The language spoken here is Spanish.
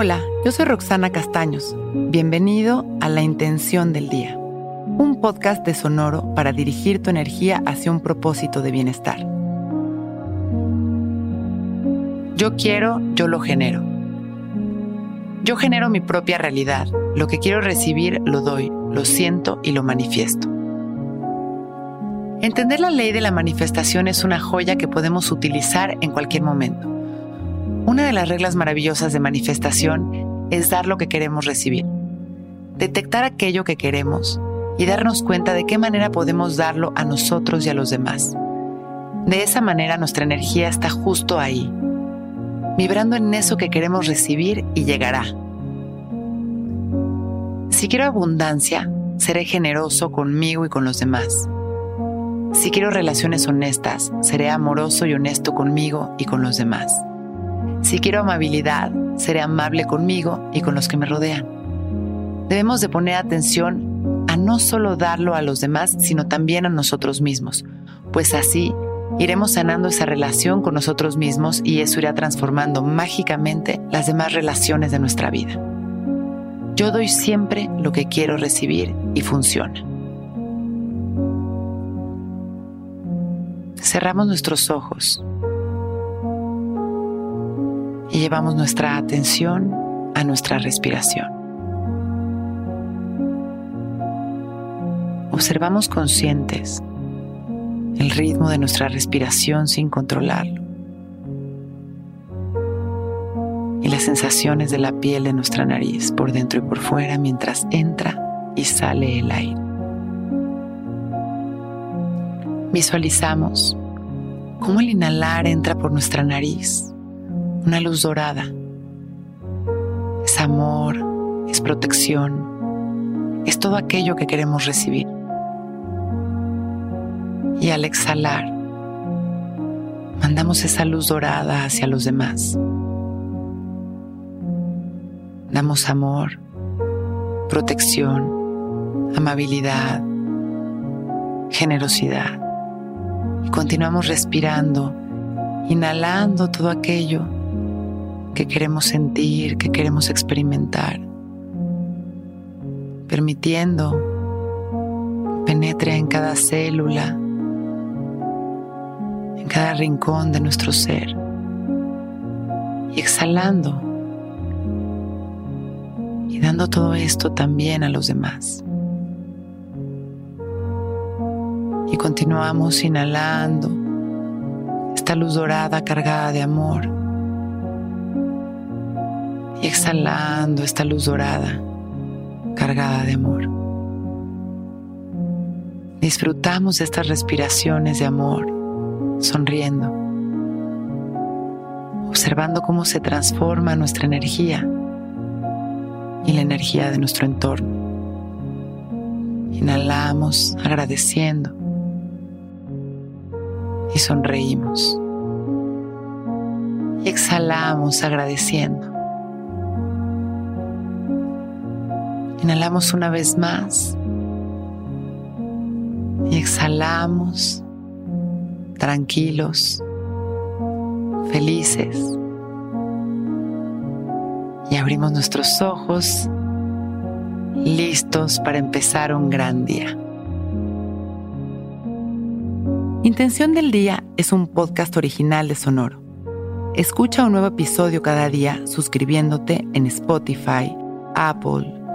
Hola, yo soy Roxana Castaños. Bienvenido a La Intención del Día, un podcast de Sonoro para dirigir tu energía hacia un propósito de bienestar. Yo quiero, yo lo genero. Yo genero mi propia realidad. Lo que quiero recibir, lo doy, lo siento y lo manifiesto. Entender la ley de la manifestación es una joya que podemos utilizar en cualquier momento. Una de las reglas maravillosas de manifestación es dar lo que queremos recibir. Detectar aquello que queremos y darnos cuenta de qué manera podemos darlo a nosotros y a los demás. De esa manera nuestra energía está justo ahí, vibrando en eso que queremos recibir y llegará. Si quiero abundancia, seré generoso conmigo y con los demás. Si quiero relaciones honestas, seré amoroso y honesto conmigo y con los demás. Si quiero amabilidad, seré amable conmigo y con los que me rodean. Debemos de poner atención a no solo darlo a los demás, sino también a nosotros mismos, pues así iremos sanando esa relación con nosotros mismos y eso irá transformando mágicamente las demás relaciones de nuestra vida. Yo doy siempre lo que quiero recibir y funciona. Cerramos nuestros ojos y llevamos nuestra atención a nuestra respiración. Observamos conscientes el ritmo de nuestra respiración sin controlarlo y las sensaciones de la piel de nuestra nariz por dentro y por fuera mientras entra y sale el aire. Visualizamos cómo el inhalar entra por nuestra nariz una luz dorada. Es amor, es protección, es todo aquello que queremos recibir. Y al exhalar, mandamos esa luz dorada hacia los demás. Damos amor, protección, amabilidad, generosidad. Y continuamos respirando, inhalando todo aquello que queremos sentir, que queremos experimentar, permitiendo que penetre en cada célula, en cada rincón de nuestro ser y exhalando y dando todo esto también a los demás. Y continuamos inhalando esta luz dorada cargada de amor y exhalando esta luz dorada cargada de amor. Disfrutamos de estas respiraciones de amor, sonriendo, observando cómo se transforma nuestra energía y la energía de nuestro entorno. Inhalamos agradeciendo y sonreímos. Y exhalamos agradeciendo. Inhalamos una vez más y exhalamos tranquilos, felices. Y abrimos nuestros ojos listos para empezar un gran día. Intención del Día es un podcast original de Sonoro. Escucha un nuevo episodio cada día suscribiéndote en Spotify, Apple,